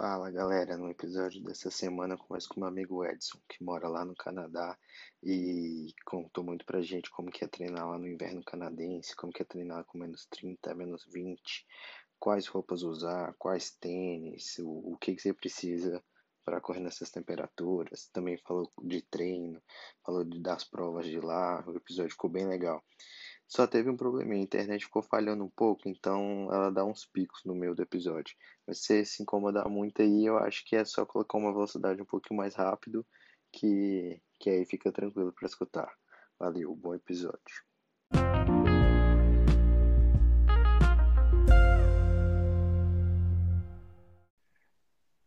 Fala galera, no episódio dessa semana eu converso com meu amigo Edson, que mora lá no Canadá e contou muito pra gente como que é treinar lá no inverno canadense, como que é treinar com menos 30, menos 20, quais roupas usar, quais tênis, o, o que, que você precisa para correr nessas temperaturas. Também falou de treino, falou de, das provas de lá, o episódio ficou bem legal. Só teve um problema, a internet ficou falhando um pouco, então ela dá uns picos no meio do episódio. Mas se se incomodar muito aí, eu acho que é só colocar uma velocidade um pouquinho mais rápido, que, que aí fica tranquilo para escutar. Valeu, bom episódio.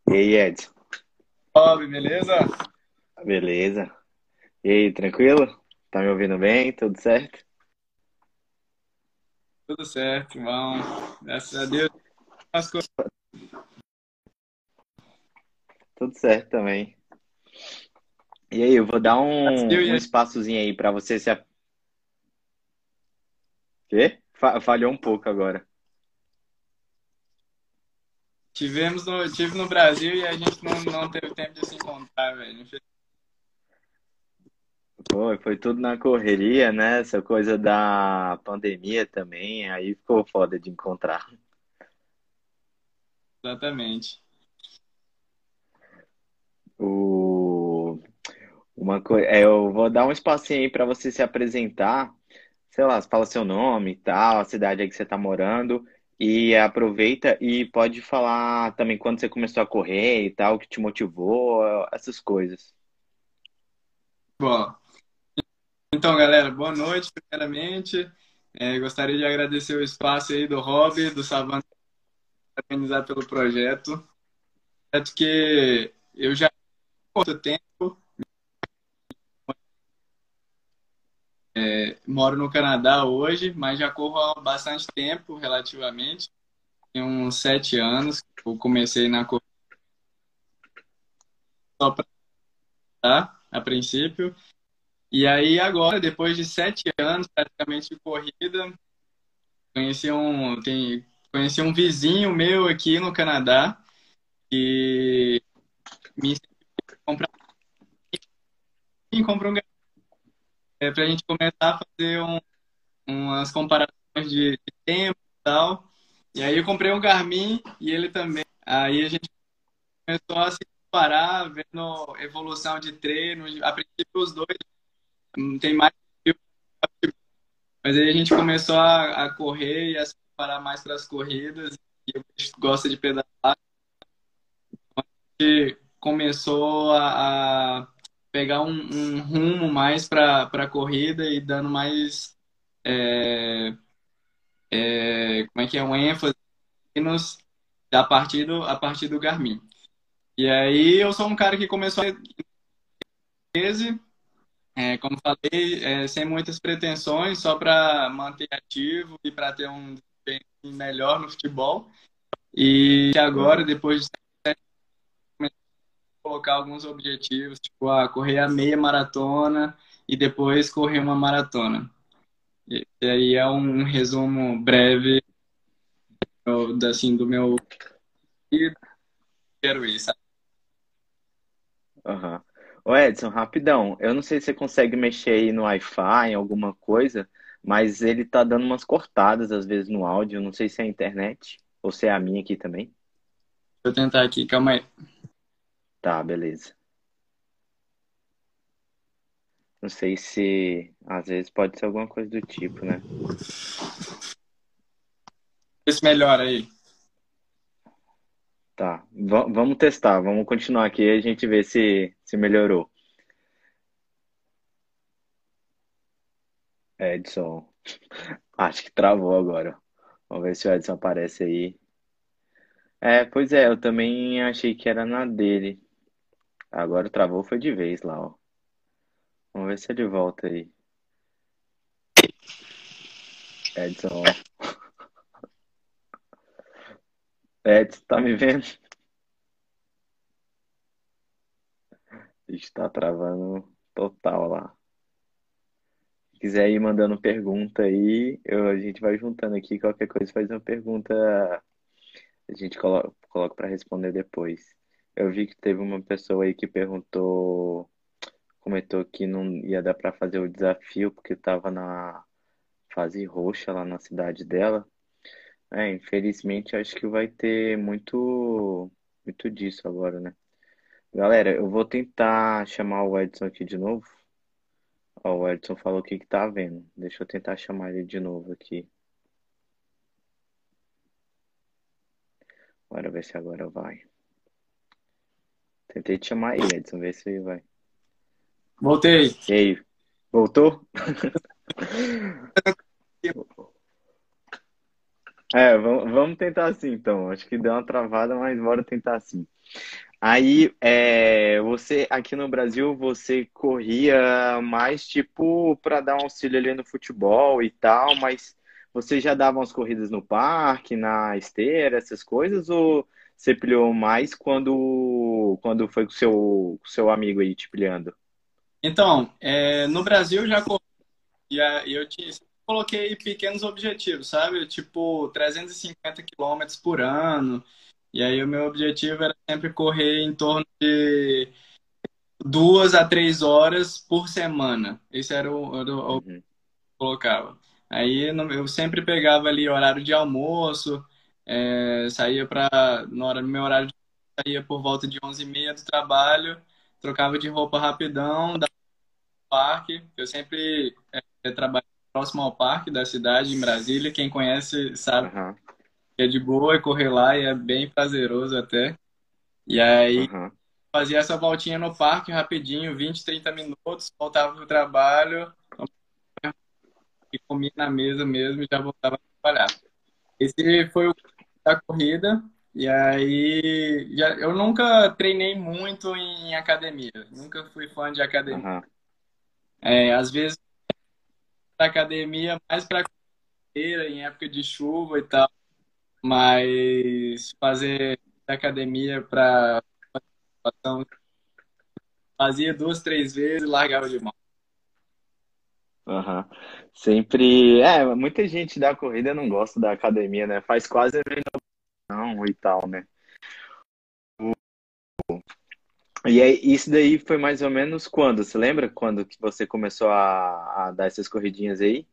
E aí, Edson? Salve, beleza? Beleza. E aí, tranquilo? Tá me ouvindo bem? Tudo certo? Tudo certo, irmão. Graças a Deus. As coisas... Tudo certo também. E aí, eu vou dar um, um espaçozinho aí para você se. Quê? Falhou um pouco agora. Tivemos no, tive no Brasil e a gente não, não teve tempo de se encontrar, velho. Foi, foi tudo na correria, né? Essa coisa da pandemia também, aí ficou foda de encontrar. Exatamente. O... Uma coisa, é, eu vou dar um espacinho aí para você se apresentar. Sei lá, fala seu nome e tal, a cidade aí que você tá morando. E aproveita e pode falar também quando você começou a correr e tal, o que te motivou, essas coisas. Bom, então, galera, boa noite, primeiramente. É, gostaria de agradecer o espaço aí do Hobby, do Savana, parabenizar pelo projeto. Projeto que eu já muito tempo é, moro no Canadá hoje, mas já corro há bastante tempo, relativamente. Tem uns sete anos que eu comecei na corrida só para tá, a princípio. E aí agora, depois de sete anos praticamente de corrida, conheci um, tem, conheci um vizinho meu aqui no Canadá que me comprou comprou um é, para a gente começar a fazer um, umas comparações de, de tempo e tal. E aí eu comprei um Garmin e ele também. Aí a gente começou a se comparar, vendo evolução de treino. A princípio os dois não tem mais. Mas aí a gente começou a, a correr e a se preparar mais para as corridas. E eu gosto de pedalar. A gente começou a, a pegar um, um, rumo mais para a corrida e dando mais. É, é, como é que é? Um ênfase a partir do, a partir do Garmin. E aí eu sou um cara que começou a 13, é, como falei, é, sem muitas pretensões, só para manter ativo e para ter um desempenho melhor no futebol. E agora, depois de colocar alguns objetivos, tipo, ah, correr a meia maratona e depois correr uma maratona. E aí é um resumo breve assim, do meu quero ir, sabe? Uhum. Ô Edson, rapidão. Eu não sei se você consegue mexer aí no Wi-Fi, em alguma coisa, mas ele tá dando umas cortadas às vezes no áudio. Não sei se é a internet ou se é a minha aqui também. Vou tentar aqui, calma aí. Tá, beleza. Não sei se às vezes pode ser alguma coisa do tipo, né? Esse melhor aí. Tá, v vamos testar, vamos continuar aqui e a gente vê se, se melhorou. Edson, acho que travou agora. Vamos ver se o Edson aparece aí. É, pois é, eu também achei que era na dele. Agora travou foi de vez lá, ó. Vamos ver se ele volta aí. Edson. Edson, tá me vendo? Está travando total lá. Se quiser ir mandando pergunta aí, eu, a gente vai juntando aqui. Qualquer coisa faz uma pergunta. A gente coloca, coloco para responder depois. Eu vi que teve uma pessoa aí que perguntou, comentou que não ia dar para fazer o desafio porque estava na fase roxa lá na cidade dela. É, infelizmente acho que vai ter muito muito disso agora, né? Galera, eu vou tentar chamar o Edson aqui de novo. Ó, o Edson falou que que tá vendo. Deixa eu tentar chamar ele de novo aqui. Bora ver se agora vai. Tentei te chamar aí, Edson, ver se vai. Voltei. E aí, voltou? É, vamos tentar assim então. Acho que deu uma travada, mas bora tentar assim. Aí, é, você aqui no Brasil, você corria mais tipo para dar um auxílio ali no futebol e tal, mas você já dava umas corridas no parque, na esteira, essas coisas, ou você pilhou mais quando, quando foi com o seu, com seu amigo aí te pilhando? Então, é, no Brasil já corri, eu tinha, coloquei pequenos objetivos, sabe? Tipo, 350 quilômetros por ano. E aí o meu objetivo era sempre correr em torno de duas a três horas por semana. Esse era o, era o, uhum. que eu colocava. Aí eu sempre pegava ali horário de almoço, é, saía para no, meu horário de saía por volta de 11h30 do trabalho, trocava de roupa rapidão, dava parque. Eu sempre é, trabalhei próximo ao parque da cidade, em Brasília. Quem conhece sabe uhum. que é de boa correr lá e é bem prazeroso até. E aí uhum. fazia essa voltinha no parque rapidinho, 20, 30 minutos, voltava pro trabalho e comia na mesa mesmo e já voltava a trabalhar. Esse foi o da corrida. E aí, já, eu nunca treinei muito em academia, nunca fui fã de academia. Uhum. É, às vezes para academia mais para em época de chuva e tal, mas fazer academia para fazia duas, três vezes e largava de mão. Uhum. Sempre. É, muita gente da corrida não gosta da academia, né? Faz quase não e tal, né? E aí, isso daí foi mais ou menos quando? Você lembra quando que você começou a, a dar essas corridinhas aí?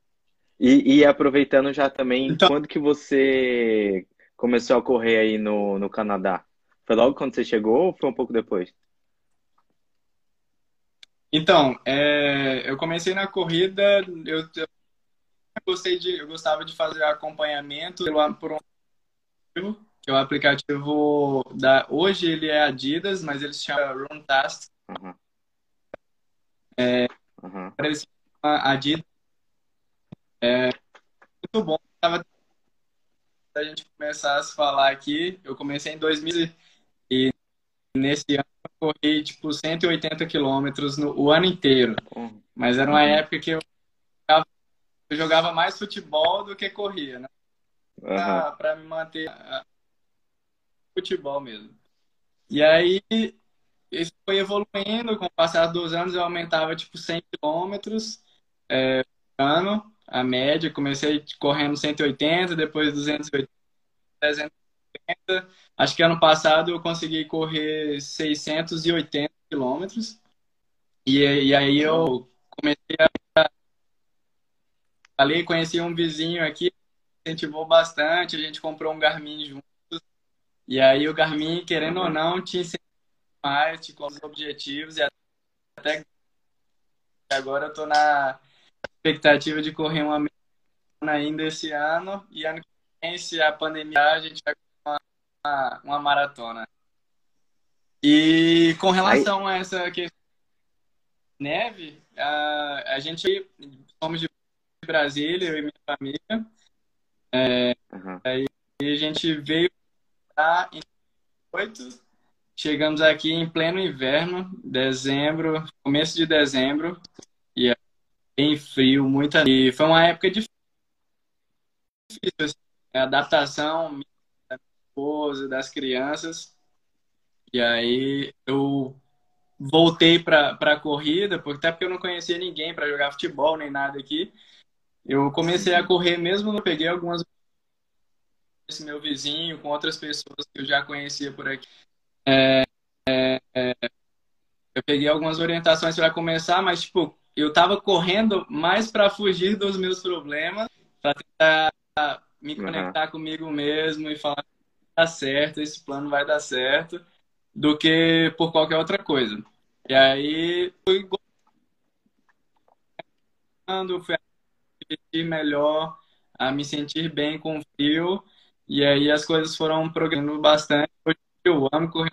E, e aproveitando já também, então... quando que você começou a correr aí no, no Canadá? Foi logo quando você chegou ou foi um pouco depois? Então, é, eu comecei na corrida, eu, eu, gostei de, eu gostava de fazer acompanhamento por um que é o aplicativo da. Hoje ele é Adidas, mas ele se chama Runtastic. Uhum. É, uhum. Adidas. É muito bom. A gente começar a se falar aqui. Eu comecei em 2000 e nesse ano eu corri tipo 180 quilômetros o ano inteiro. Uhum. Mas era uma época que eu jogava, eu jogava mais futebol do que corria, né? Para me manter futebol mesmo. E aí, isso foi evoluindo, com o passar dos anos eu aumentava tipo 100 quilômetros é, ano, a média. Comecei correndo 180, depois 280, 380. Acho que ano passado eu consegui correr 680 quilômetros. E, e aí eu comecei a. Ali, conheci um vizinho aqui, incentivou bastante, a gente comprou um Garmin junto e aí o Garmin, querendo ou não, te ensina mais, te os objetivos e até agora eu tô na expectativa de correr uma ainda esse ano e ano que vem, se a pandemia a gente vai uma, uma, uma maratona. E com relação Aí... a essa questão de neve, a, a gente somos de Brasília, eu e minha família. É, uhum. Aí a gente veio em 8. Chegamos aqui em pleno inverno, dezembro, começo de dezembro, e é bem frio, muita. E foi uma época difícil, assim, a adaptação da esposa, das crianças. E aí eu voltei para a corrida, porque, até porque eu não conhecia ninguém para jogar futebol nem nada aqui. Eu comecei a correr mesmo, eu peguei algumas esse meu vizinho, com outras pessoas que eu já conhecia por aqui. É, é, é, eu peguei algumas orientações para começar, mas tipo, eu estava correndo mais para fugir dos meus problemas, para tentar me conectar uhum. comigo mesmo e falar dar certo, esse plano vai dar certo, do que por qualquer outra coisa. E aí fui fui a melhor, a me sentir bem com o frio, e aí as coisas foram progredindo bastante. Hoje eu amo correr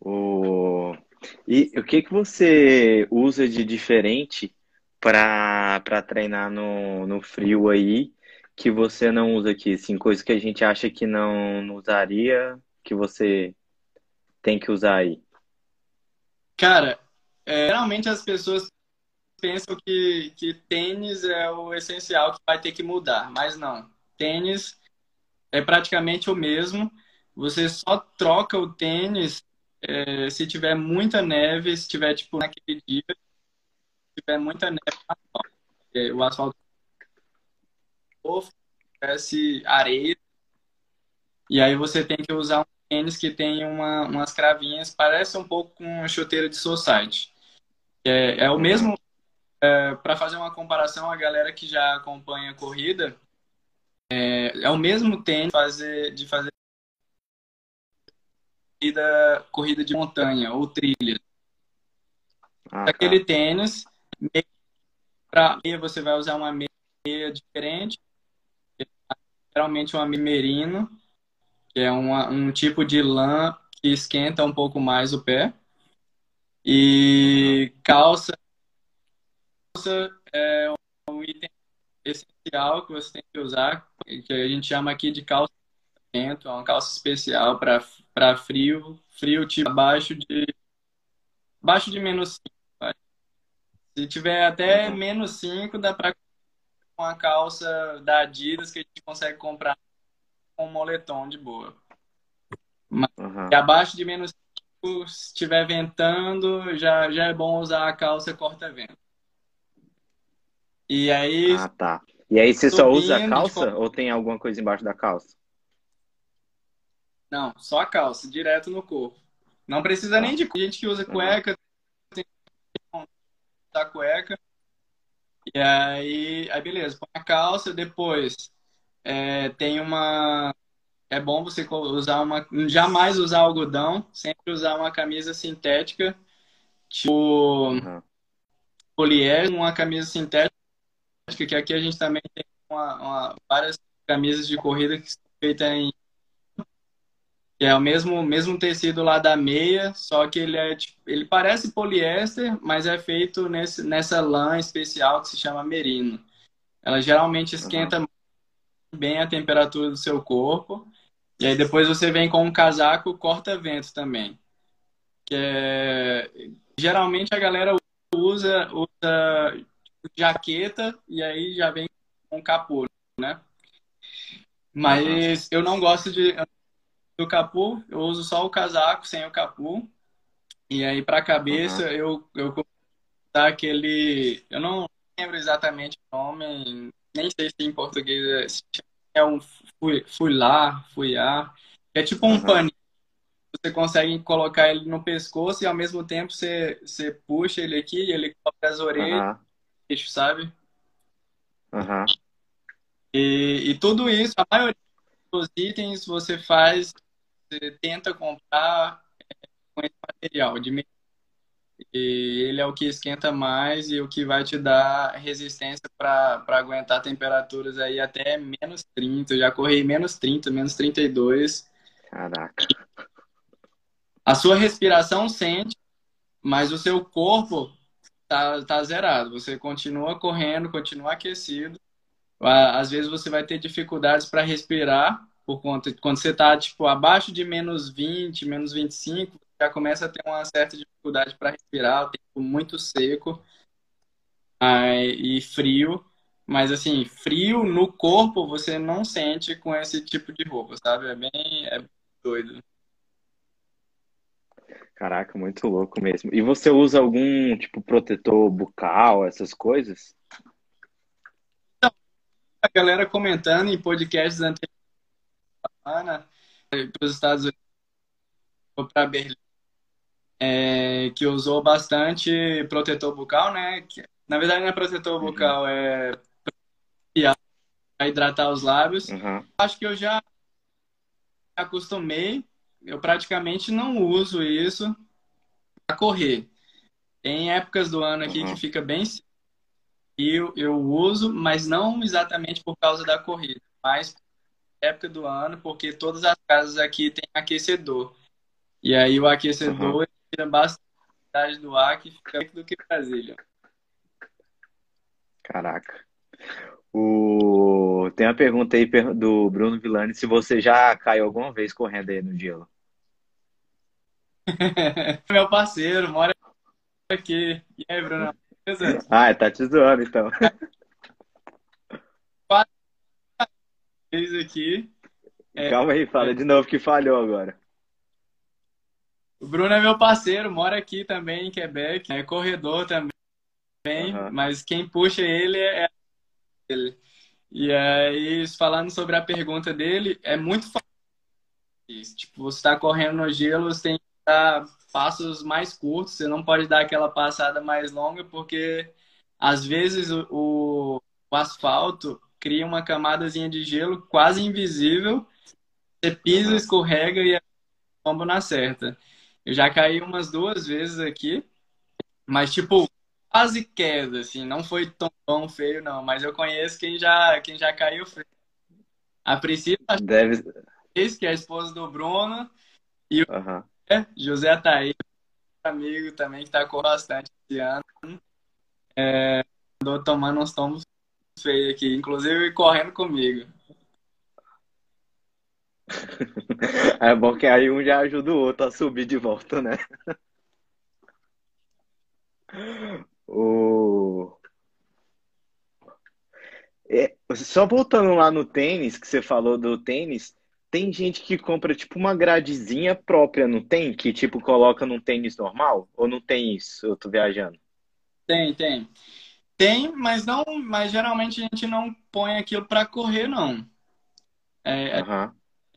O... E o que, que você usa de diferente para treinar no, no frio aí que você não usa aqui? Assim, coisas que a gente acha que não, não usaria, que você tem que usar aí? Cara, é, geralmente as pessoas pensam que, que tênis é o essencial que vai ter que mudar, mas não. Tênis é praticamente o mesmo. Você só troca o tênis é, se tiver muita neve, se tiver, tipo, naquele dia, se tiver muita neve, é, o asfalto parece areia, e aí você tem que usar um tênis que tem uma, umas cravinhas, parece um pouco com chuteira de society. É, é o mesmo, é, para fazer uma comparação, a galera que já acompanha a corrida, é, é o mesmo tênis fazer, de fazer corrida, corrida de montanha ou trilha. Ah, tá. Aquele tênis, para você vai usar uma meia diferente, geralmente uma merino, que é uma, um tipo de lã que esquenta um pouco mais o pé. E calça, calça é um item essencial que você tem que usar, que a gente chama aqui de calça é uma calça especial para frio, frio tipo abaixo de abaixo de menos 5. Se tiver até menos 5, dá para uma calça da Adidas que a gente consegue comprar com um moletom de boa. Mas uhum. abaixo de menos 5, se estiver ventando, já, já é bom usar a calça corta-vento. E aí. Ah, tá. E aí você só usa a calça ou tem alguma coisa embaixo da calça? Não, só a calça, direto no corpo. Não precisa nem de gente que usa cueca, tem da cueca. E aí, aí beleza, põe a calça, depois é, tem uma. É bom você usar uma. Jamais usar algodão, sempre usar uma camisa sintética, tipo uhum. poliéster, uma camisa sintética, que aqui a gente também tem uma, uma, várias camisas de corrida que são feitas em que é o mesmo, mesmo tecido lá da meia, só que ele é tipo, ele parece poliéster, mas é feito nesse, nessa lã especial que se chama merino. Ela geralmente esquenta uhum. bem a temperatura do seu corpo. E aí depois você vem com um casaco corta-vento também. Que é... Geralmente a galera usa, usa jaqueta e aí já vem com capô, né? Mas eu não gosto de do capu, eu uso só o casaco sem o capu. E aí, para a cabeça, uhum. eu, eu aquele. Eu não lembro exatamente o nome, nem sei se em português é, é um fui, fui lá, fui a. É tipo um uhum. paninho. Você consegue colocar ele no pescoço e ao mesmo tempo você, você puxa ele aqui e ele cobre as orelhas, uhum. Sabe? Uhum. E, e tudo isso, a maioria dos itens você faz você tenta comprar é, com esse material de e ele é o que esquenta mais e o que vai te dar resistência para aguentar temperaturas aí até menos 30. Eu já corri menos 30, menos 32. Caraca. A sua respiração sente, mas o seu corpo tá, tá zerado. Você continua correndo, continua aquecido. Às vezes você vai ter dificuldades para respirar, por conta quando você está tipo abaixo de menos 20, menos 25, já começa a ter uma certa dificuldade para respirar, o tempo muito seco e frio, mas assim, frio no corpo você não sente com esse tipo de roupa, sabe? É bem é doido. Caraca, muito louco mesmo. E você usa algum tipo protetor bucal, essas coisas? a galera comentando em podcasts anteriores para os Estados Unidos para Berlim, é, que usou bastante protetor bucal, né? Que, na verdade não é protetor uhum. bucal, é para hidratar os lábios. Uhum. Acho que eu já acostumei, eu praticamente não uso isso para correr. Tem épocas do ano aqui uhum. que fica bem e eu, eu uso, mas não exatamente por causa da corrida, mas época do ano, porque todas as casas aqui têm aquecedor. E aí o aquecedor uhum. tira bastante do ar que fica do que Brasília. Caraca. O... Tem uma pergunta aí do Bruno Villani se você já caiu alguma vez correndo aí no gelo. Meu parceiro, mora aqui. E aí, Bruno? Ah, tá te zoando então. aqui. É, Calma aí, fala é, de novo que falhou agora. O Bruno é meu parceiro, mora aqui também em Quebec, é corredor também, uhum. mas quem puxa ele é ele. E aí, falando sobre a pergunta dele, é muito fácil. Tipo, você está correndo no gelo, você tem que dar passos mais curtos, você não pode dar aquela passada mais longa, porque às vezes o, o asfalto cria uma camadazinha de gelo quase invisível, você pisa, escorrega e é tombo na certa. Eu já caí umas duas vezes aqui, mas tipo, quase queda, assim, não foi tão, tão feio, não. Mas eu conheço quem já, quem já caiu feio. A princípio, Deve... que é a esposa do Bruno, e o uhum. José Ataí, amigo também, que tá com bastante esse ano. É, andou tomando uns tombos feios aqui, inclusive correndo comigo. É bom que aí um já ajuda o outro a subir de volta, né? O... É, só voltando lá no tênis, que você falou do tênis, tem gente que compra tipo uma gradezinha própria, não tem? Que tipo coloca num tênis normal? Ou não tem isso? Eu tô viajando. Tem, tem. Tem, mas não, mas geralmente a gente não põe aquilo para correr, não. É, uhum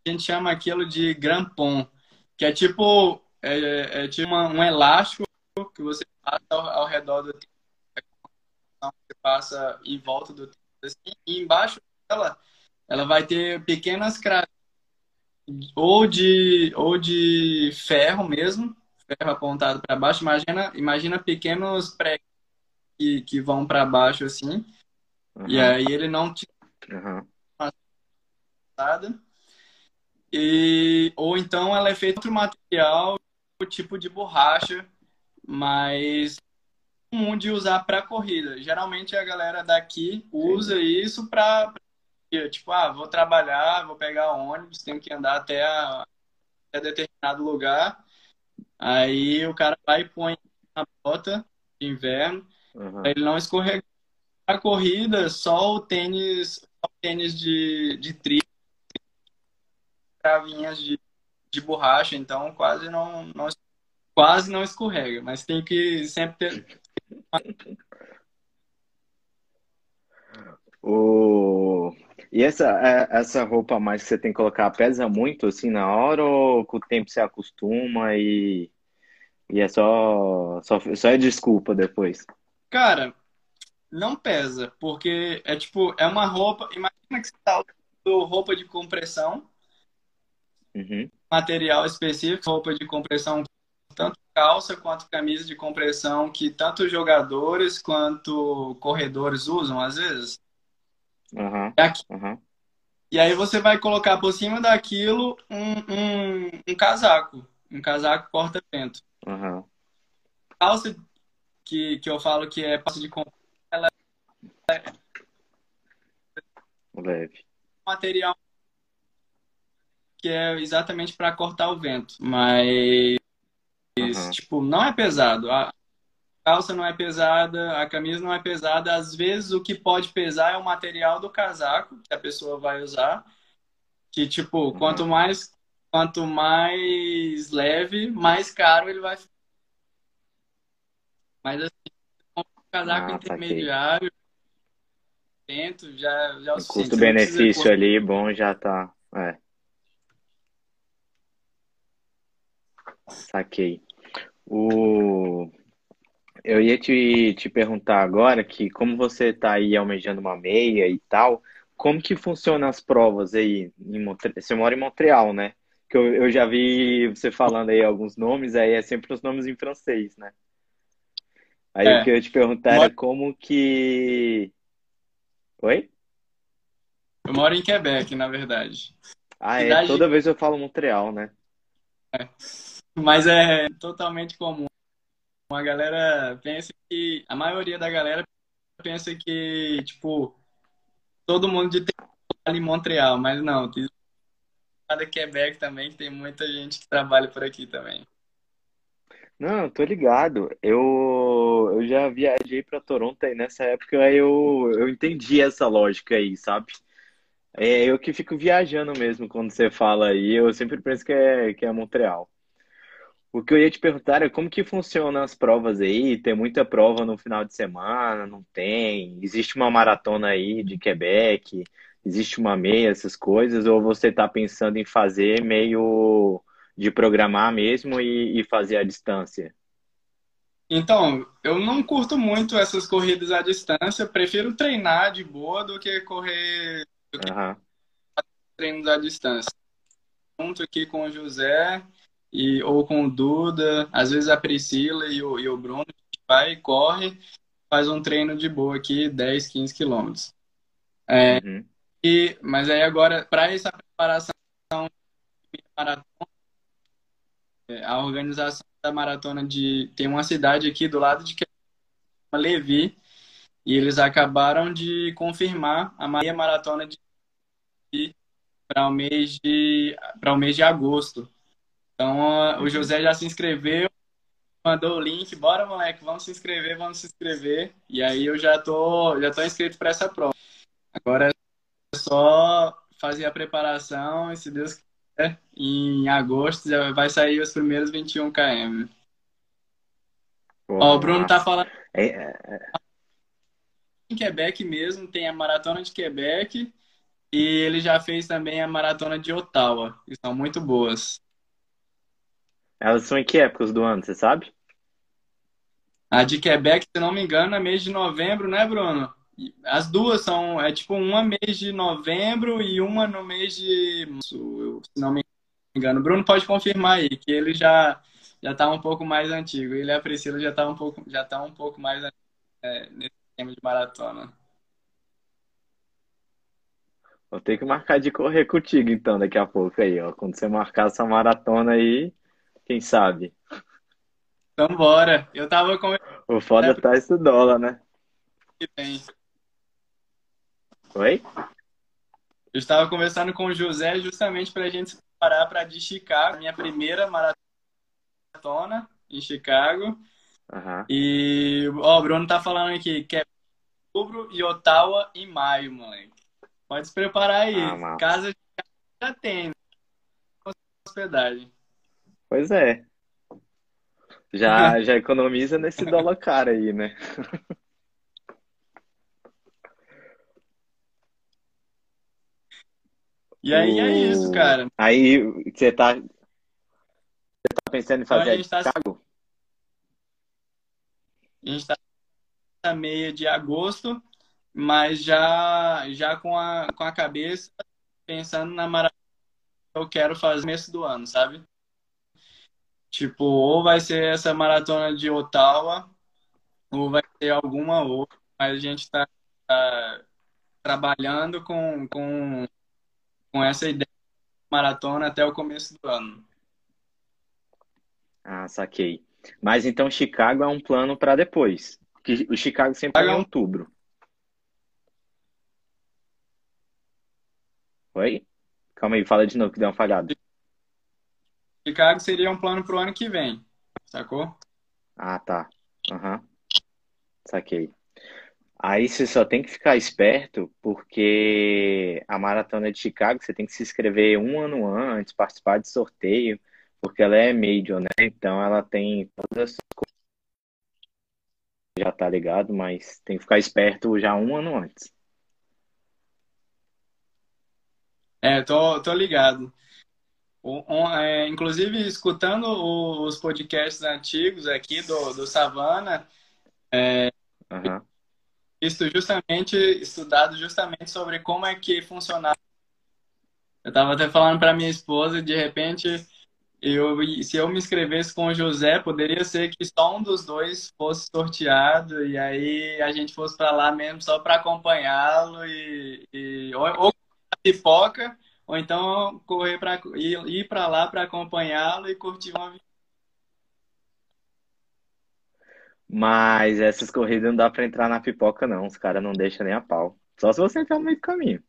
a gente chama aquilo de grampon, que é tipo, é, é tipo uma, um elástico que você passa ao, ao redor do tênis, você passa em volta do tênis, assim, e embaixo dela, ela vai ter pequenas cravinhas, ou de, ou de ferro mesmo, ferro apontado para baixo. Imagina, imagina pequenos pregos que, que vão para baixo assim, uhum. e aí ele não te. Uhum. E, ou então ela é feita outro material, tipo de borracha, mas comum de usar para corrida. Geralmente a galera daqui usa Sim. isso para tipo, ah, vou trabalhar, vou pegar ônibus, tenho que andar até, a, até determinado lugar. Aí o cara vai e põe na bota de inverno, uhum. ele não escorregar. A corrida, só o tênis, só o tênis de, de trilha travinhas de, de borracha, então quase não, não quase não escorrega, mas tem que sempre ter. O... E essa, é, essa roupa mais que você tem que colocar pesa muito assim na hora ou com o tempo você acostuma e, e é só, só, só é desculpa depois? Cara, não pesa, porque é tipo, é uma roupa. Imagina que você tá usando roupa de compressão Uhum. Material específico, roupa de compressão, calça quanto camisa de compressão, que tanto jogadores quanto corredores usam às vezes. Uhum. Uhum. E aí você vai colocar por cima daquilo um, um, um casaco, um casaco porta-vento. Uhum. Calça que, que eu falo que é calça de compressão, ela é leve. Material que é exatamente para cortar o vento. Mas, uhum. tipo, não é pesado. A calça não é pesada, a camisa não é pesada. Às vezes o que pode pesar é o material do casaco que a pessoa vai usar. Que, tipo, uhum. quanto mais quanto mais leve, mais caro ele vai ficar. Mas assim, um casaco ah, intermediário, evento, já, já é o, o custo-benefício ali, bom, já tá. É. Saquei. O... Eu ia te, te perguntar agora que como você está aí almejando uma meia e tal, como que funcionam as provas aí? Em Montre... Você mora em Montreal, né? Que eu, eu já vi você falando aí alguns nomes, aí é sempre os nomes em francês, né? Aí é. o que eu ia te perguntar era como que. Oi? Eu moro em Quebec, na verdade. Ah, é? Cidade... é? Toda vez eu falo Montreal, né? É. Mas é totalmente comum. A galera pensa que. A maioria da galera pensa que, tipo, todo mundo de trabalha em Montreal, mas não, tem de Quebec também, que tem muita gente que trabalha por aqui também. Não, tô ligado. Eu, eu já viajei para Toronto e nessa época eu, eu entendi essa lógica aí, sabe? É eu que fico viajando mesmo quando você fala aí, eu sempre penso que é, que é Montreal. O que eu ia te perguntar é como que funcionam as provas aí? Tem muita prova no final de semana? Não tem? Existe uma maratona aí de Quebec? Existe uma meia, essas coisas? Ou você está pensando em fazer meio de programar mesmo e, e fazer a distância? Então, eu não curto muito essas corridas à distância. Prefiro treinar de boa do que correr uhum. treinos à distância. Junto aqui com o José e, ou com o Duda, às vezes a Priscila e o, e o Bruno, vai e corre, faz um treino de boa aqui, 10, 15 quilômetros. É, uhum. e, mas aí agora, para essa preparação maratona, é, a organização da maratona de. Tem uma cidade aqui do lado de que é Levi, e eles acabaram de confirmar a meia maratona de para o mês de para o mês de agosto. Então, o José já se inscreveu, mandou o link, bora moleque, vamos se inscrever, vamos se inscrever. E aí eu já tô, já tô inscrito para essa prova. Agora é só fazer a preparação e se Deus quiser, em agosto já vai sair os primeiros 21 km. Ó, o Bruno tá falando é, é, é... em Quebec mesmo, tem a maratona de Quebec e ele já fez também a maratona de Ottawa, que são muito boas. Elas são em que épocas do ano, você sabe? A de Quebec, se não me engano, é mês de novembro, né, Bruno? As duas são, é tipo uma mês de novembro e uma no mês de se não me engano. Bruno pode confirmar aí, que ele já já tá um pouco mais antigo. Ele e a Priscila já tá um pouco, já tá um pouco mais é, nesse tema de maratona. Vou ter que marcar de correr contigo então daqui a pouco aí, ó. Quando você marcar essa maratona aí, quem sabe? Então bora. Eu tava com. O foda é, tá esse dólar, né? Que tem. Oi? Eu estava conversando com o José justamente para a gente se preparar para de Chicago, minha primeira maratona em Chicago. Uhum. E ó, o Bruno tá falando aqui que é outubro e Ottawa em maio, moleque. Pode se preparar aí. Ah, Casa já tem. Né? Hospedagem. Pois é. Já, já economiza nesse dólar caro aí, né? E aí é isso, cara. Aí você tá, você tá pensando em fazer a gente tá... Chicago? A gente tá na meia de agosto, mas já, já com, a, com a cabeça pensando na maratona que eu quero fazer no começo do ano, sabe? Tipo, ou vai ser essa maratona de Ottawa, ou vai ser alguma outra, mas a gente está tá trabalhando com, com, com essa ideia de maratona até o começo do ano. Ah, saquei. Mas então Chicago é um plano para depois. Que o Chicago sempre é em outubro. Oi? Calma aí, fala de novo que deu uma falhada. Chicago seria um plano pro ano que vem, sacou? Ah, tá. Aham. Uhum. Saquei. Aí você só tem que ficar esperto, porque a maratona de Chicago você tem que se inscrever um ano antes, participar de sorteio, porque ela é major, né? Então ela tem todas as coisas. Já tá ligado, mas tem que ficar esperto já um ano antes. É, tô, tô ligado. É, inclusive, escutando os podcasts antigos aqui do, do Savana, é, Aham. visto justamente, estudado justamente sobre como é que funcionava. Eu estava até falando para minha esposa, de repente, eu, se eu me inscrevesse com o José, poderia ser que só um dos dois fosse sorteado e aí a gente fosse para lá mesmo só para acompanhá-lo e, e ou, ou pipoca ou então correr para ir, para lá para acompanhá-lo e curtir uma Mas essas corridas não dá pra entrar na pipoca, não. Os caras não deixam nem a pau. Só se você entrar no meio do caminho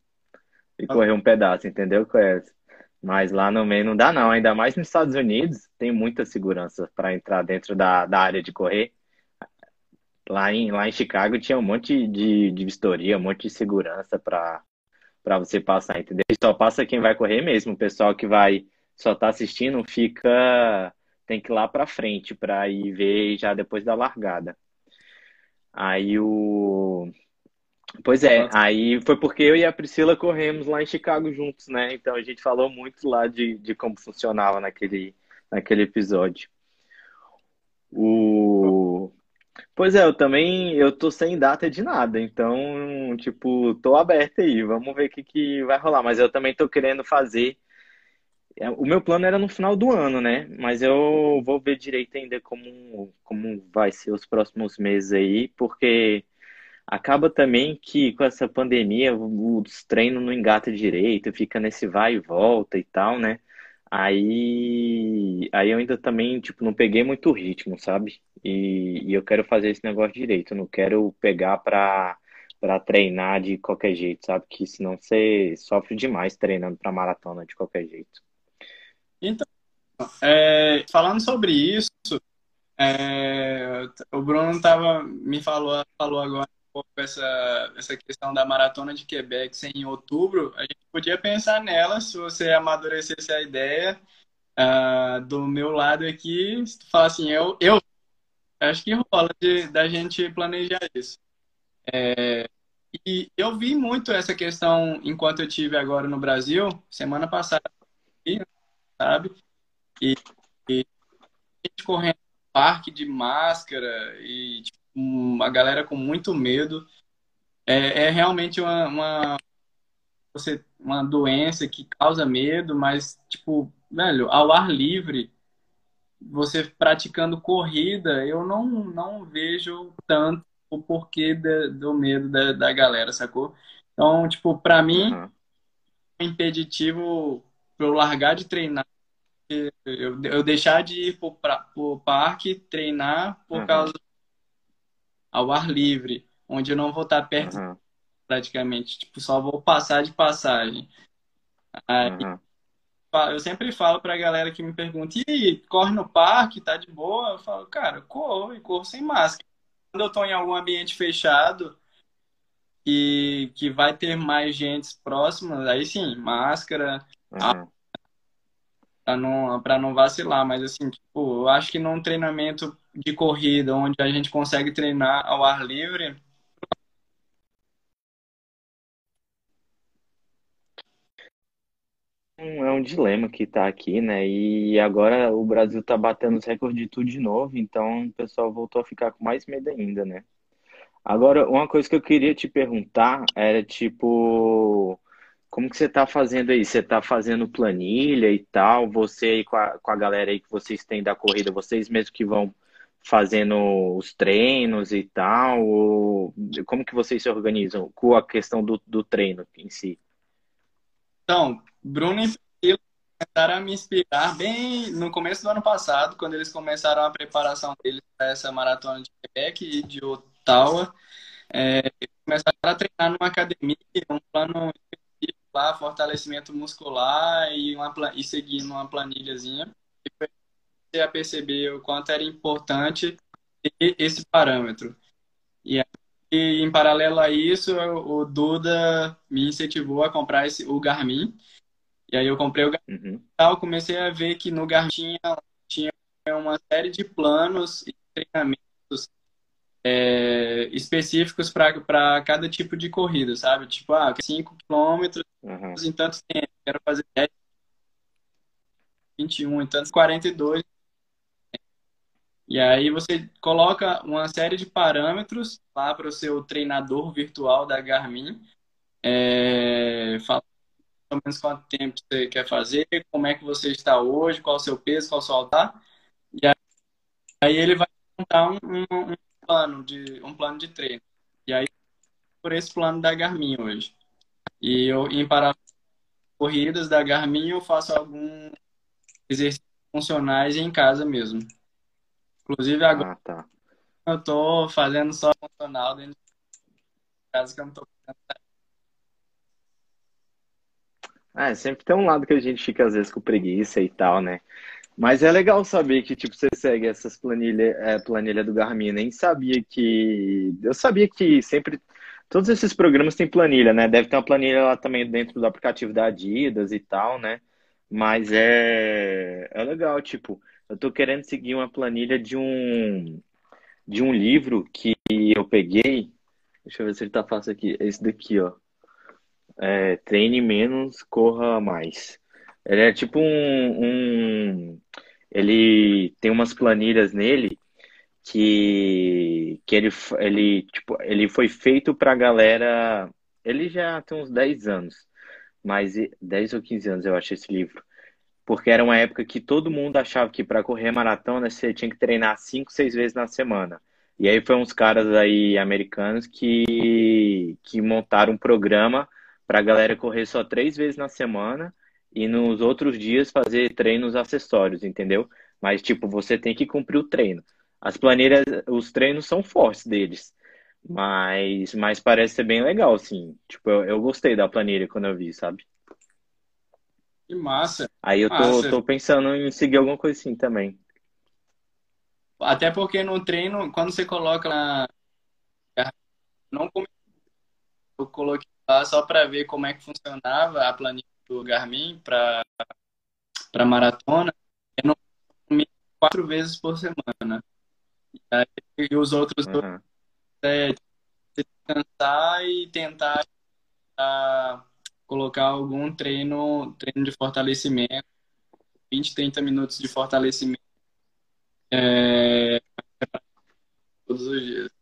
e correr um pedaço, entendeu? Conhece? Mas lá no meio não dá, não. Ainda mais nos Estados Unidos, tem muita segurança para entrar dentro da, da área de correr. Lá em, lá em Chicago tinha um monte de, de vistoria, um monte de segurança para para você passar, entendeu? E só passa quem vai correr mesmo. O pessoal que vai só tá assistindo fica tem que ir lá para frente para ir ver já depois da largada. Aí o Pois é, aí foi porque eu e a Priscila corremos lá em Chicago juntos, né? Então a gente falou muito lá de, de como funcionava naquele, naquele episódio. O... Pois é, eu também eu tô sem data de nada, então, tipo, tô aberto aí, vamos ver o que, que vai rolar. Mas eu também tô querendo fazer. é, O meu plano era no final do ano, né? Mas eu vou ver direito ainda como, como vai ser os próximos meses aí, porque. Acaba também que com essa pandemia os treinos não engatam direito, fica nesse vai e volta e tal, né? Aí, aí eu ainda também, tipo, não peguei muito ritmo, sabe? E, e eu quero fazer esse negócio direito, eu não quero pegar pra, pra treinar de qualquer jeito, sabe? Que senão você sofre demais treinando pra maratona de qualquer jeito. Então, é, falando sobre isso, é, o Bruno tava, me falou, falou agora um pouco essa, essa questão da maratona de Quebec ser em outubro. A gente podia pensar nela se você amadurecesse a ideia. ah, do meu lado aqui, se tu falar assim, eu, eu acho que rola de, da gente planejar isso. E eu vi muito essa questão enquanto eu tive agora no Brasil, semana passada, sabe? E, e gente correndo no parque de máscara e tipo, uma galera com muito medo. É, é realmente uma, uma, uma doença que causa medo, mas, tipo, velho, ao ar livre, você praticando corrida, eu não, não vejo tanto o porquê da- do medo da, da galera, sacou? Então, tipo, pra mim, é impeditivo pra eu largar de treinar, eu, eu deixar de ir pra, pro parque treinar por aham, causa ao ar livre, onde eu não vou estar perto aham, praticamente, tipo, só vou passar de passagem. Aí, fa- eu sempre falo pra galera que me pergunta, e corre no parque, tá de boa? Eu falo, cara, eu corro e corro sem máscara. Quando eu tô em algum ambiente fechado e que vai ter mais gente próxima, aí sim, máscara, aham. para não, para não vacilar, mas assim, tipo, eu acho que num treinamento de corrida, onde a gente consegue treinar ao ar livre, Um- É um dilema que tá aqui, né? E agora o Brasil tá batendo os recordes de tudo de novo, então o pessoal voltou a ficar com mais medo ainda, né? Agora, uma coisa que eu queria te perguntar era tipo, como que você tá fazendo aí? Você tá fazendo planilha e tal? Você aí com a, com a galera aí que vocês têm da corrida, vocês mesmos que vão fazendo os treinos e tal? Ou como que vocês se organizam com a questão do, do treino em si? Então, Bruno e Priscila começaram a me inspirar bem no começo do ano passado, quando eles começaram a preparação deles para essa maratona de Quebec e de Ottawa. É, começaram a treinar numa academia, um plano específico lá, fortalecimento muscular e, uma, e seguindo uma planilhazinha. E comecei a perceber o quanto era importante ter esse parâmetro. E aí, em paralelo a isso, o Duda me incentivou a comprar esse, o Garmin. E aí eu comprei o Garmin Uhum, e tal, comecei a ver que no Garmin tinha, tinha uma série de planos e treinamentos é, específicos para cada tipo de corrida, sabe? Tipo, ah, 5 quilômetros uhum, em tanto tempo, quero fazer 10, 21, então 42. E aí você coloca uma série de parâmetros lá para o seu treinador virtual da Garmin. É, fala ou menos quanto tempo você quer fazer, como é que você está hoje, qual o seu peso, qual o seu altar. E aí, aí ele vai montar um, um, um, plano de, um plano de treino. E aí, por esse plano da Garmin hoje. E eu, em paralelo corridas da Garmin, eu faço alguns exercícios funcionais em casa mesmo. Inclusive agora Ah, tá. eu tô fazendo só funcional dentro de casa que eu não tô. É, sempre tem um lado que a gente fica às vezes com preguiça e tal, né? Mas é legal saber que, tipo, você segue essas planilhas, é, planilha do Garmin. Nem sabia que. Eu sabia que sempre. Todos esses programas têm planilha, né? Deve ter uma planilha lá também dentro do aplicativo da Adidas e tal, né? Mas é, é legal, tipo, eu tô querendo seguir uma planilha de um, de um livro que eu peguei. Deixa eu ver se ele tá fácil aqui. Esse daqui, ó. É, Treine menos, corra mais. Ele é tipo um, um- ele tem umas planilhas nele que, que ele, ele, tipo, ele foi feito pra galera. Ele já tem uns 10 anos, mas e- 10 ou 15 anos eu acho esse livro. Porque era uma época que todo mundo achava que para correr maratona você tinha que treinar 5, 6 vezes na semana. E aí foi uns caras aí americanos que, que montaram um programa para a galera correr só três vezes na semana e nos outros dias fazer treinos acessórios, entendeu? Mas, tipo, você tem que cumprir o treino. As planilhas, os treinos são fortes deles, mas, mas parece ser bem legal, assim. Tipo, eu, eu gostei da planilha quando eu vi, sabe? Que massa. Aí eu tô, Massa. tô pensando em seguir alguma coisa assim também. Até porque no treino, quando você coloca na. Não eu coloquei lá só para ver como é que funcionava a planilha do Garmin para para maratona. Eu não comi quatro vezes por semana. Aí, e os outros dois Aham. é descansar e tentar ah, colocar algum treino, treino de fortalecimento, 20, 30 minutos de fortalecimento é, todos os dias.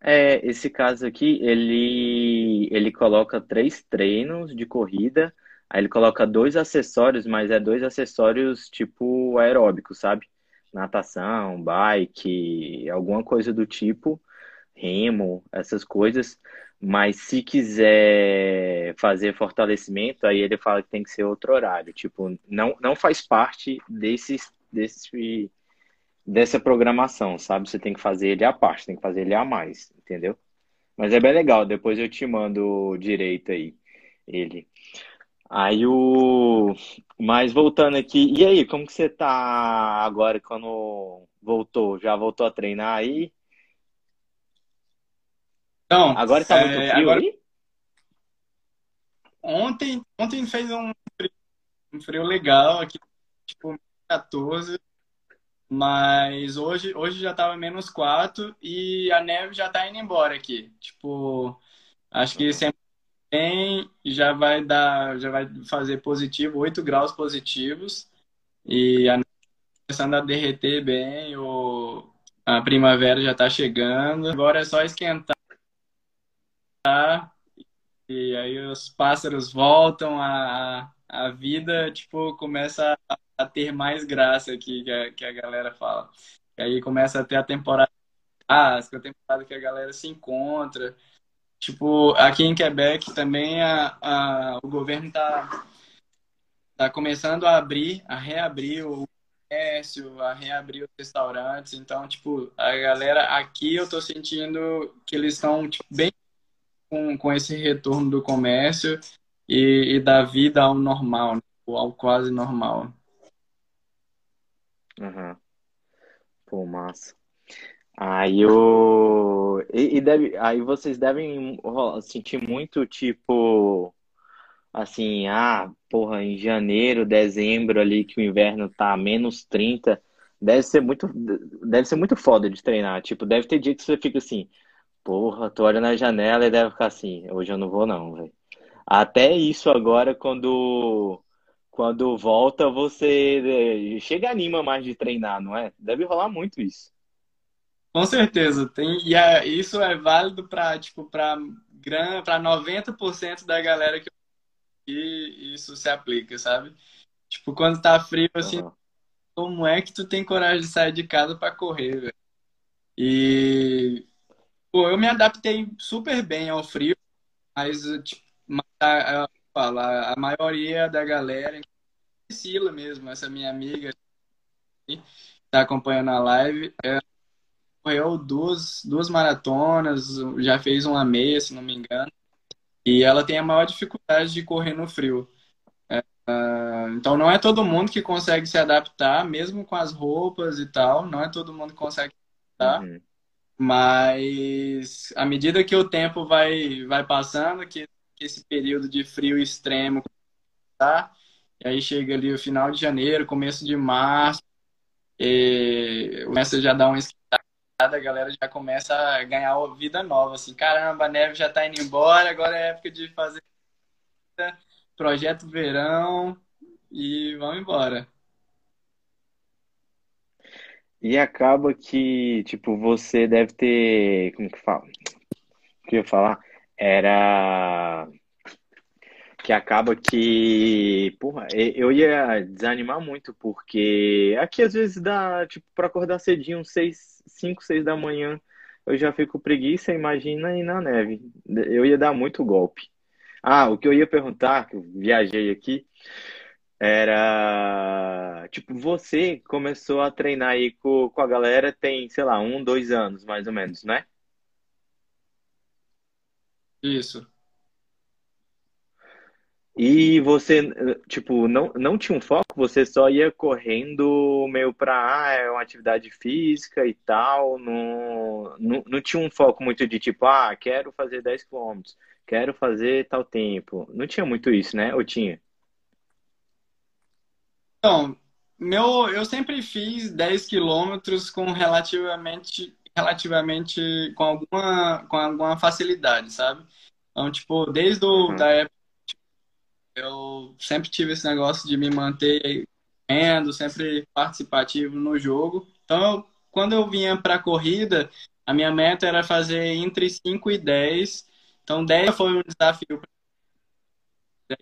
É, esse caso aqui, ele, ele coloca três treinos de corrida, aí ele coloca dois acessórios, mas é dois acessórios tipo aeróbicos, sabe? Natação, bike, alguma coisa do tipo, remo, essas coisas. Mas se quiser fazer fortalecimento, aí ele fala que tem que ser outro horário. Tipo, não, não faz parte desse, desse, dessa programação, sabe? Você tem que fazer ele à parte, tem que fazer ele a mais, entendeu? Mas é bem legal, depois eu te mando direito aí, ele. Aí o. Mas voltando aqui, e aí, como que você tá agora quando voltou? Já voltou a treinar aí? Então, Agora tá muito é, frio agora aí? ontem, ontem fez um frio, um frio legal aqui, tipo 14, mas hoje, hoje já tava menos 4 e a neve já tá indo embora aqui. Tipo, acho que Uhum. semana que vem já vai dar, já vai fazer positivo, 8 graus positivos e a neve começando a derreter bem, o, a primavera já tá chegando. Agora é só esquentar E aí os pássaros voltam, a, a vida, tipo, começa a, a ter mais graça aqui, que a, que a galera fala. E aí começa a ter a temporada, a temporada que a galera se encontra. Tipo, aqui em Quebec também a, a, o governo tá, tá começando a abrir, a reabrir o comércio, a reabrir os restaurantes. Então, tipo, a galera aqui eu tô sentindo que eles estão tipo, bem com, com esse retorno do comércio e, e da vida ao normal, né? Ou ao quase normal. Uhum. Pô, massa. Aí o e, e deve, aí vocês devem sentir muito tipo assim, ah, porra, em janeiro, dezembro ali que o inverno tá a menos 30, deve ser muito deve ser muito foda de treinar, tipo, deve ter dia que você fica assim, porra, tu olha na janela e deve ficar assim, hoje eu não vou não, velho. até isso agora, quando, quando volta, você eh, chega anima mais de treinar, não é? Deve rolar muito isso. Com certeza, tem, e é, isso é válido para tipo, para 90% da galera que e isso se aplica, sabe? Tipo, quando tá frio, assim, uhum. como é que tu tem coragem de sair de casa para correr, velho? E, pô, eu me adaptei super bem ao frio, mas, tipo, a, a, a, a maioria da galera, Priscila mesmo, essa minha amiga que tá acompanhando a live, é, correu duas, duas maratonas, já fez uma meia, se não me engano. E ela tem a maior dificuldade de correr no frio. É, uh, então não é todo mundo que consegue se adaptar, mesmo com as roupas e tal. Não é todo mundo que consegue se adaptar. Uhum. Mas à medida que o tempo vai, vai passando, que, que esse período de frio extremo tá, e aí chega ali o final de janeiro, começo de março, e começa já a dar uma esquentada a galera já começa a ganhar vida nova, assim, caramba, a neve já tá indo embora, agora é época de fazer projeto verão e vamos embora. E acaba que, tipo, você deve ter, como que fala? O que eu ia falar? Era que acaba que, porra, eu ia desanimar muito, porque aqui às vezes dá, tipo, para acordar cedinho, 6, 5, 6 da manhã, eu já fico preguiça, imagina ir na neve. Eu ia dar muito golpe. Ah, o que eu ia perguntar, que eu viajei aqui, era, tipo, você começou a treinar aí com, com a galera tem, sei lá, um, dois anos, mais ou menos, né? Isso. E você, tipo, não, não tinha um foco, você só ia correndo meio pra, ah, é uma atividade física e tal, não, não, não tinha um foco muito de tipo, ah, quero fazer 10 quilômetros, quero fazer tal tempo. Não tinha muito isso, né? Ou tinha? Então, meu, eu sempre fiz 10 quilômetros com relativamente, relativamente, com alguma, com alguma facilidade, sabe? Então, tipo, desde o, uhum. da época eu sempre tive esse negócio de me manter correndo, sempre participativo no jogo. Então, eu, quando eu vinha para a corrida, a minha meta era fazer entre 5 e 10. Então, 10 foi um desafio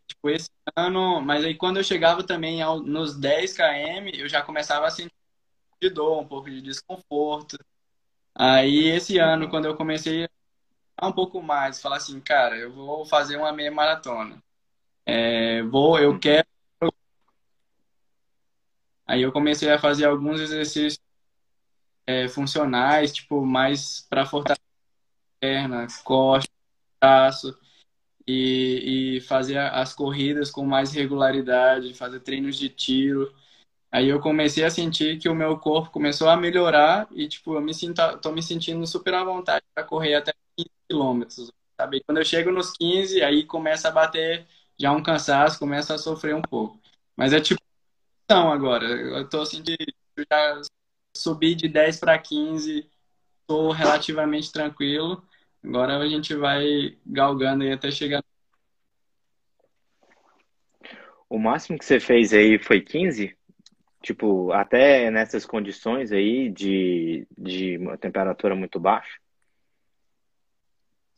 tipo, esse ano, mas aí quando eu chegava também ao, nos 10 km, eu já começava a sentir de dor, um pouco de desconforto. Aí esse ano, quando eu comecei a um pouco mais, falar assim, cara, eu vou fazer uma meia maratona. É, vou, eu quero. Aí eu comecei a fazer alguns exercícios é, funcionais, tipo, mais para fortalecer perna, costa, braço, e, e fazer as corridas com mais regularidade, fazer treinos de tiro. Aí eu comecei a sentir que o meu corpo começou a melhorar e, tipo, eu me sinto, tô me sentindo super à vontade para correr até 15 quilômetros, sabe? quando eu chego nos 15, aí começa a bater já um cansaço, começa a sofrer um pouco. Mas é tipo, então agora, eu tô assim de já subi de 10 para 15, tô relativamente tranquilo. Agora a gente vai galgando aí até chegar. O máximo que você fez aí foi 15? Tipo, até nessas condições aí de, de uma temperatura muito baixa?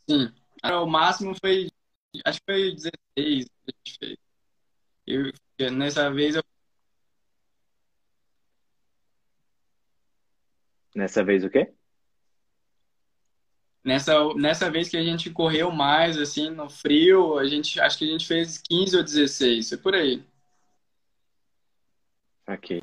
Sim. O máximo foi acho que foi 16 que a gente fez. Eu, nessa vez eu. Nessa vez o quê? Nessa, nessa vez que a gente correu mais, assim, no frio, a gente, acho que a gente fez 15 ou 16, foi por aí. Ok.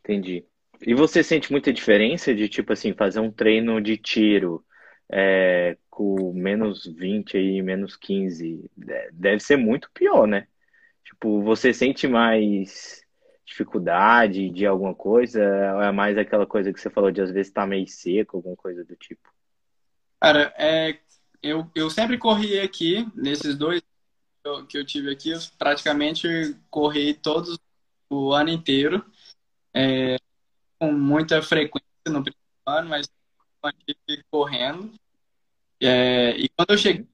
Entendi. E você sente muita diferença de, tipo assim, fazer um treino de tiro é, com menos 20 aí, menos 15, é, deve ser muito pior, né? Tipo, você sente mais dificuldade de alguma coisa? Ou é mais aquela coisa que você falou de às vezes estar tá meio seco, alguma coisa do tipo? Cara, é, eu, eu sempre corri aqui, nesses dois que eu tive aqui, eu praticamente corri todos o ano inteiro, é, com muita frequência no primeiro ano, mas correndo. É, e quando eu cheguei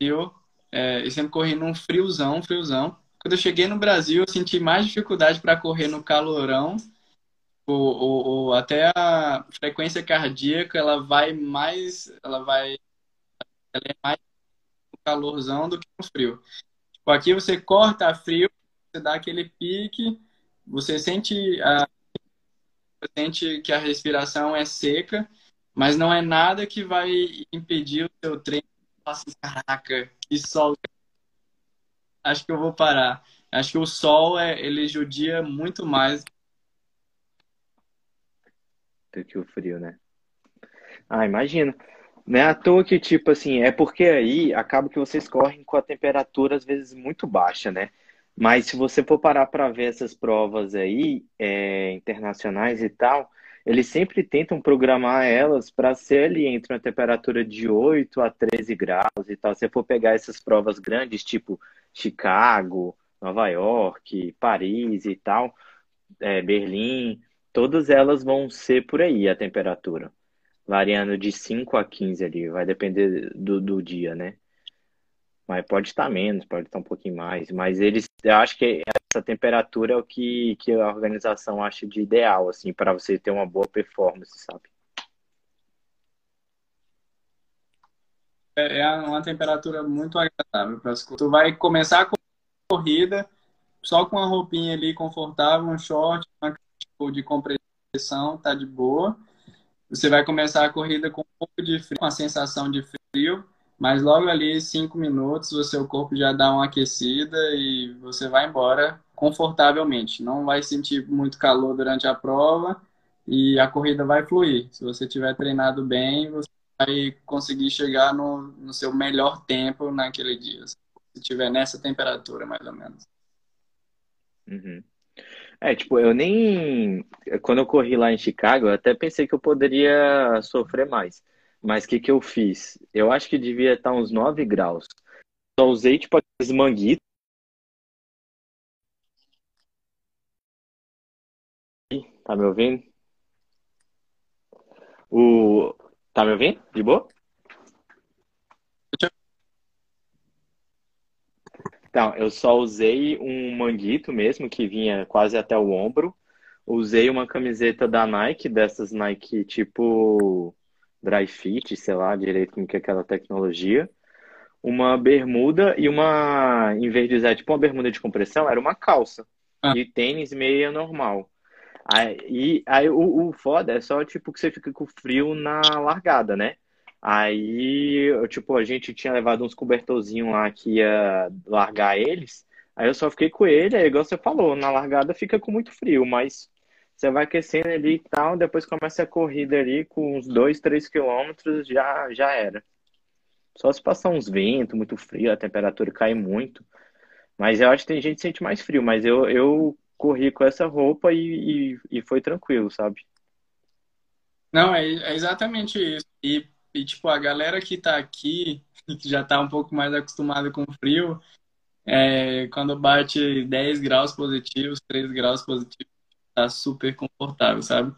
eu é, eu sempre corri num friozão, friozão. Quando eu cheguei no Brasil, eu senti mais dificuldade para correr no calorão. Ou, ou, até a frequência cardíaca, ela vai mais, ela vai, ela é mais calorzão do que no frio. Tipo, aqui você corta a frio, você dá aquele pique, você sente a, sente que a respiração é seca, mas não é nada que vai impedir o seu treino. Nossa, caraca, que sol. Acho que eu vou parar. Acho que o sol, é, ele judia muito mais do que o frio, né? Ah, imagino. Não é à toa que, tipo assim, é porque aí acaba que vocês correm com a temperatura às vezes muito baixa, né? Mas se você for parar para ver essas provas aí, é, internacionais e tal, eles sempre tentam programar elas para ser ali entre uma temperatura de 8 a 13 graus e tal. Se for pegar essas provas grandes, tipo Chicago, Nova York, Paris e tal, é, Berlim, todas elas vão ser por aí a temperatura, variando de 5 a 15 ali, vai depender do, do dia, né? Mas pode estar menos, pode estar um pouquinho mais. Mas eles, eu acho que essa temperatura é o que, que a organização acha de ideal, assim, para você ter uma boa performance, sabe? É, é uma temperatura muito agradável para Tu vai começar a corrida só com a roupinha ali confortável, um short, uma tipo de compressão, tá de boa. Você vai começar a corrida com um pouco de frio, com a sensação de frio mas logo ali, cinco minutos, o seu corpo já dá uma aquecida e você vai embora confortavelmente. Não vai sentir muito calor durante a prova e a corrida vai fluir. Se você tiver treinado bem, você vai conseguir chegar no, no seu melhor tempo naquele dia. Se tiver nessa temperatura, mais ou menos. Uhum. É, tipo, eu nem. Quando eu corri lá em Chicago, eu até pensei que eu poderia sofrer mais. Mas o que, que eu fiz? Eu acho que devia estar uns 9 graus. Só usei, tipo, aqueles manguitos. Tá me ouvindo? O... Tá me ouvindo? De boa? Então, eu só usei um manguito mesmo, que vinha quase até o ombro. Usei uma camiseta da Nike, dessas Nike tipo dry fit, sei lá direito como que é aquela tecnologia, uma bermuda e uma, em vez de usar tipo uma bermuda de compressão, era uma calça ah. e tênis meia normal. Aí, aí o, o foda é só tipo que você fica com frio na largada, né? Aí, tipo, a gente tinha levado uns cobertorzinhos lá que ia largar eles. Aí eu só fiquei com ele, aí igual você falou, na largada fica com muito frio, mas você vai aquecendo ali e tal, depois começa a corrida ali com uns 2, 3 quilômetros, já, já era. Só se passar uns ventos, muito frio, a temperatura cai muito. Mas eu acho que tem gente que sente mais frio, mas eu, eu corri com essa roupa e, e, e foi tranquilo, sabe? Não, é, é exatamente isso. E, e, tipo, a galera que tá aqui, que já tá um pouco mais acostumada com frio, é, quando bate 10 graus positivos, 3 graus positivos, tá super confortável, sabe?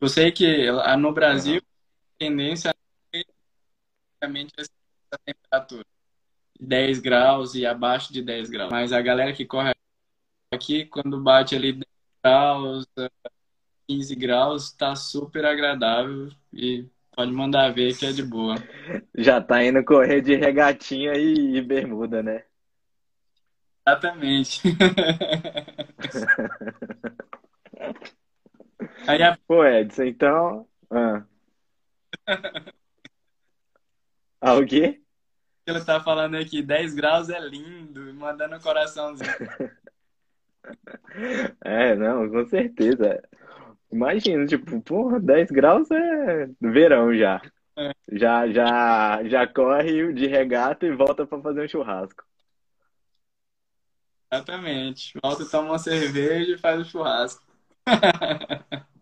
Eu sei que no Brasil, a tendência é realmente essa temperatura. 10 graus e abaixo de 10 graus. Mas a galera que corre aqui, quando bate ali 10 graus, 15 graus, tá super agradável e pode mandar ver que é de boa. Já tá indo correr de regatinha e, e bermuda, né? Exatamente. Aí a... Pô, Edson, então. Ah. ah, o quê? Ele tá falando aqui, 10 graus é lindo, mandando um coraçãozinho. É, não, com certeza. Imagina, tipo, porra, 10 graus é verão já. É. Já, já, já corre de regata e volta para fazer um churrasco. Exatamente. Volta, toma uma cerveja e faz o um churrasco.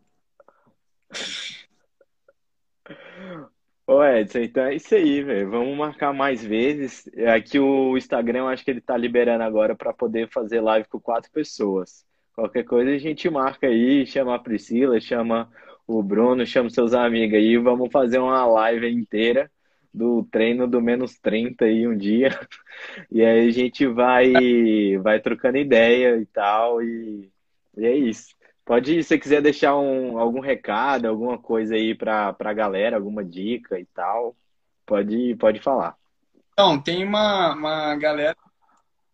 Ô Edson, então é isso aí, velho. Vamos marcar mais vezes. Aqui o Instagram, acho que ele tá liberando agora para poder fazer live com quatro pessoas. Qualquer coisa a gente marca aí, chama a Priscila, chama o Bruno, chama seus amigos aí, vamos fazer uma live inteira do treino do menos 30 aí um dia. E aí a gente vai, vai trocando ideia e tal. E, e é isso. Pode, se você quiser deixar um, algum recado, alguma coisa aí para a galera, alguma dica e tal, pode, pode falar. Então, tem uma, uma galera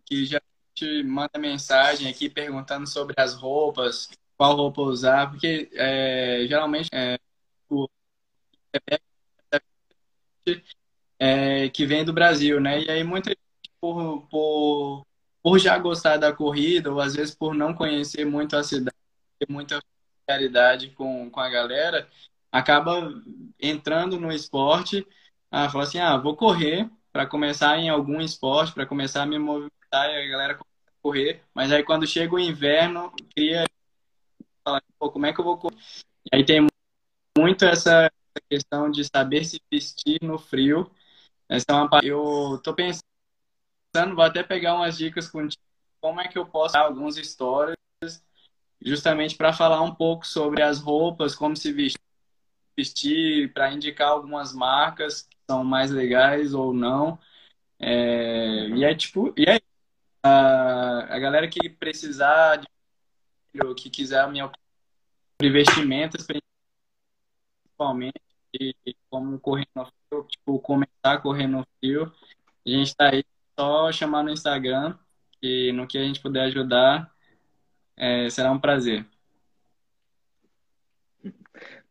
que já te manda mensagem aqui perguntando sobre as roupas, qual roupa usar, porque é, geralmente é, é, que vem do Brasil, né? E aí muita gente, por, por, por já gostar da corrida, ou às vezes por não conhecer muito a cidade, ter muita familiaridade com, com a galera, acaba entrando no esporte, ah, fala assim, ah, vou correr para começar em algum esporte, para começar a me movimentar e a galera começa a correr, mas aí quando chega o inverno, cria falar, pô, como é que eu vou correr? E aí tem muito essa questão de saber se vestir no frio. Essa é uma eu tô pensando, vou até pegar umas dicas contigo, como é que eu posso dar alguns stories justamente para falar um pouco sobre as roupas, como se vestir, vestir para indicar algumas marcas que são mais legais ou não. É, e é tipo, e é a, a galera que precisar de que quiser a minha investimentos principalmente e como correr no fio, tipo, começar a correr no fio. A gente está aí só chamar no Instagram e no que a gente puder ajudar, é, será um prazer.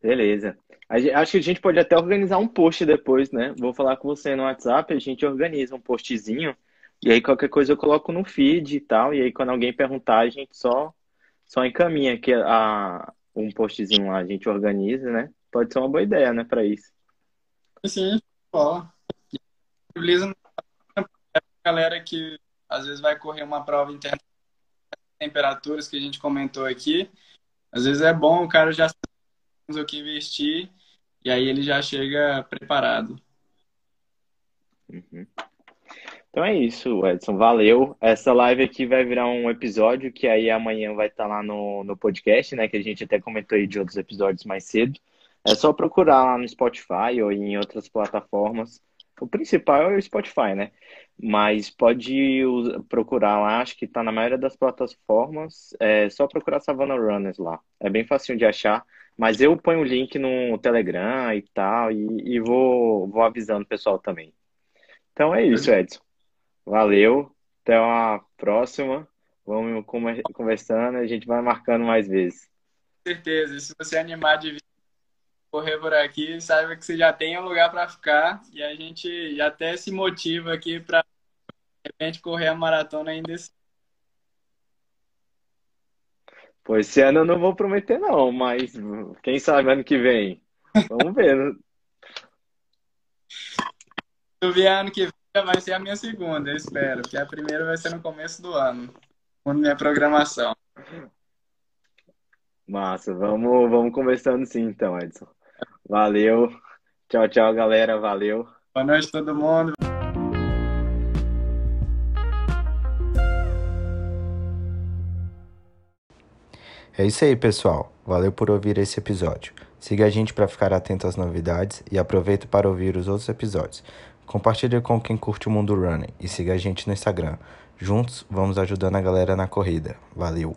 Beleza. Acho que a gente pode até organizar um post depois, né? Vou falar com você no WhatsApp, a gente organiza um postzinho e aí qualquer coisa eu coloco no feed e tal, e aí quando alguém perguntar, a gente só só encaminha que a um postzinho lá, a gente organiza, né? Pode ser uma boa ideia, né, para isso. Sim, ó. Utiliza a galera que às vezes vai correr uma prova interna temperaturas que a gente comentou aqui. Às vezes é bom o cara já sabe o que vestir e aí ele já chega preparado. Uhum. Então é isso, Edson. Valeu. Essa live aqui vai virar um episódio que aí amanhã vai estar lá no, no podcast, né? Que a gente até comentou aí de outros episódios mais cedo. É só procurar lá no Spotify ou em outras plataformas. O principal é o Spotify, né? Mas pode procurar lá, acho que está na maioria das plataformas. É só procurar Savannah Runners lá. É bem fácil de achar. Mas eu ponho o link no Telegram e tal, e, e vou, vou avisando o pessoal também. Então é isso, Edson. Valeu. Até uma próxima. Vamos conversando, a gente vai marcando mais vezes. Com certeza. Se você animar de correr por aqui, saiba que você já tem um lugar para ficar e a gente até se motiva aqui para de repente correr a maratona ainda esse Pois esse ano eu não vou prometer não, mas quem sabe ano que vem. Vamos ver. Né? Se ano que vem, vai ser a minha segunda, eu espero. Que a primeira vai ser no começo do ano, com minha programação. Massa, vamos, vamos conversando sim então, Edson. Valeu. Tchau, tchau, galera. Valeu. Boa noite, todo mundo. É isso aí, pessoal. Valeu por ouvir esse episódio. Siga a gente para ficar atento às novidades e aproveita para ouvir os outros episódios. Compartilhe com quem curte o mundo running e siga a gente no Instagram. Juntos vamos ajudando a galera na corrida. Valeu!